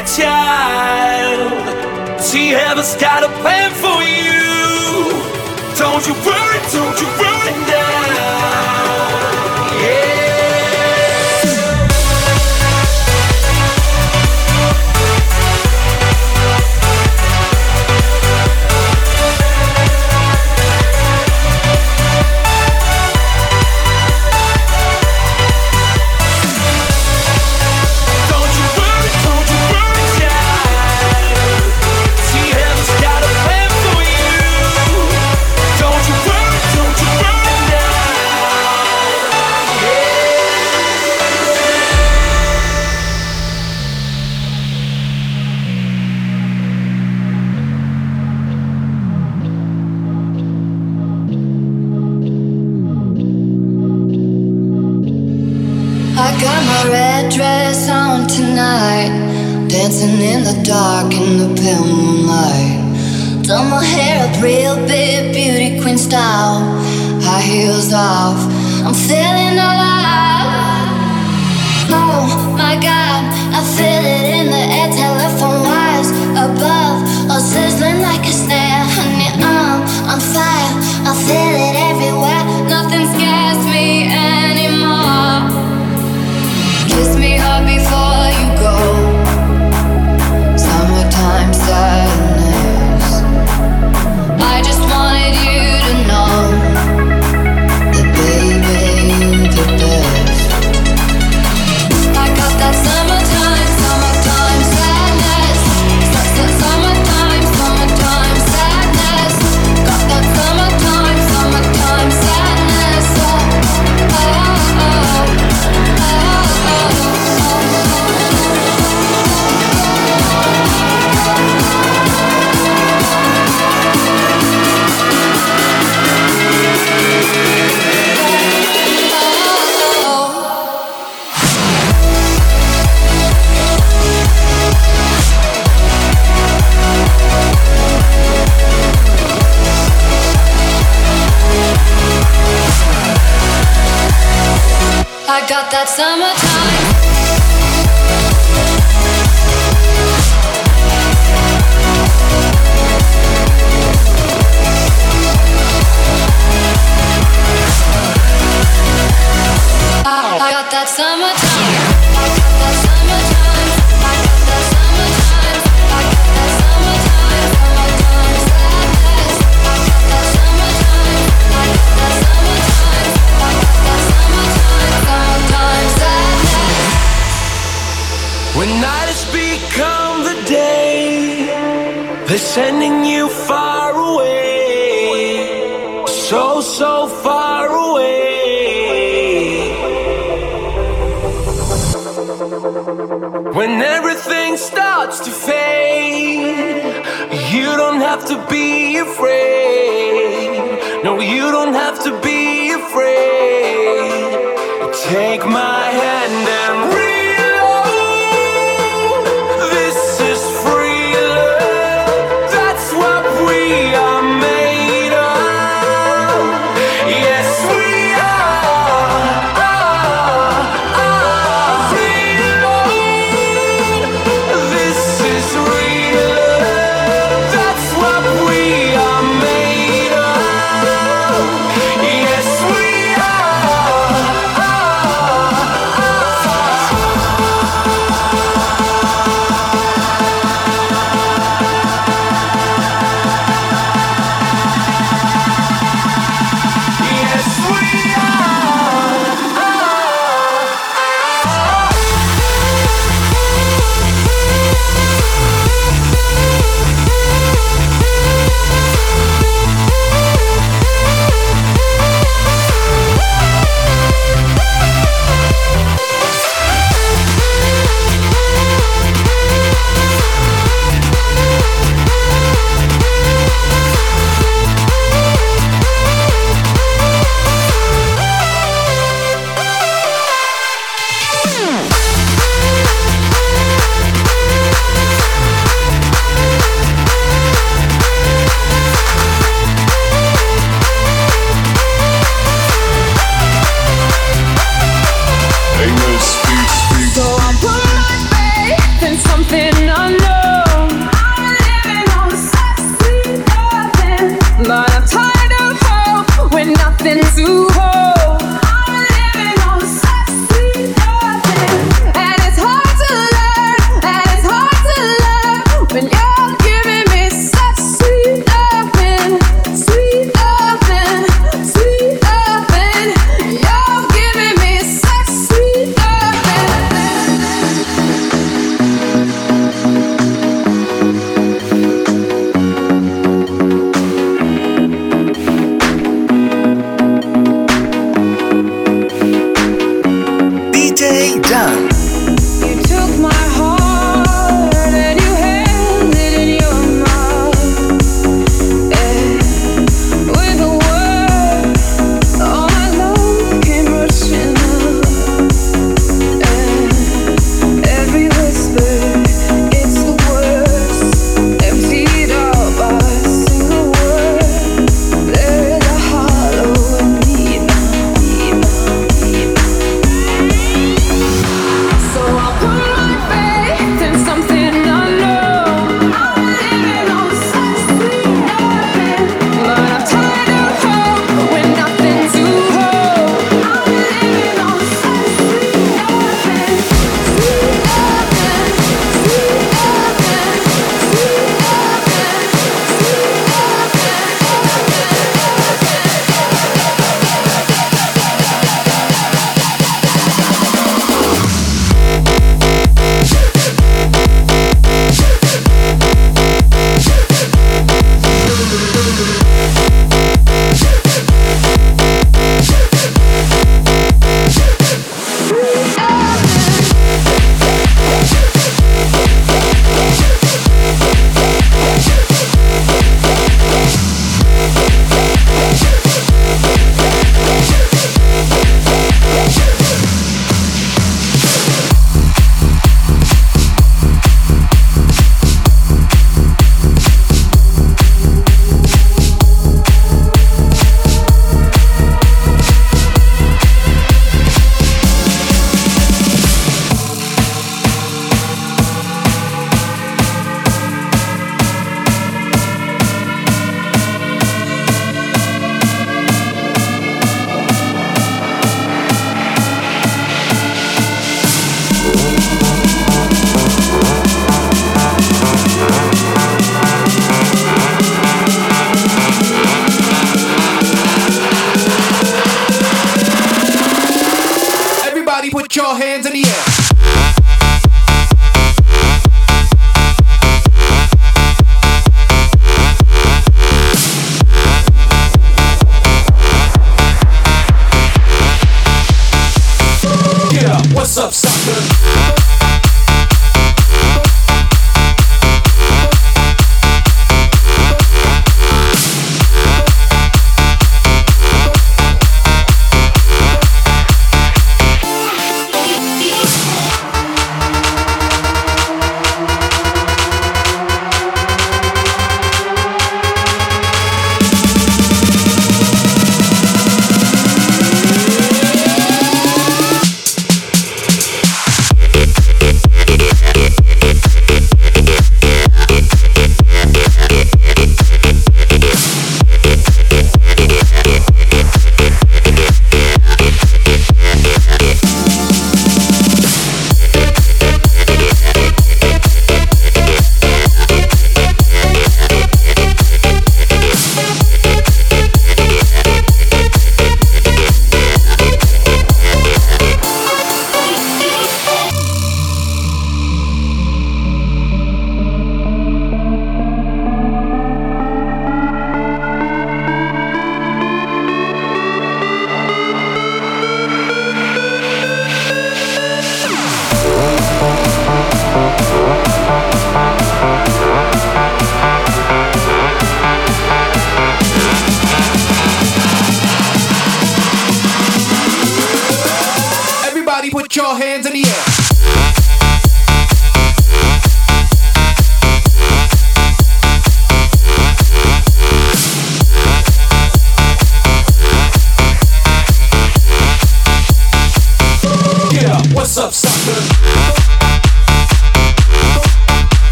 you child. Heaven's got a plan for you. Don't you worry, summer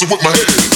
messing with my head.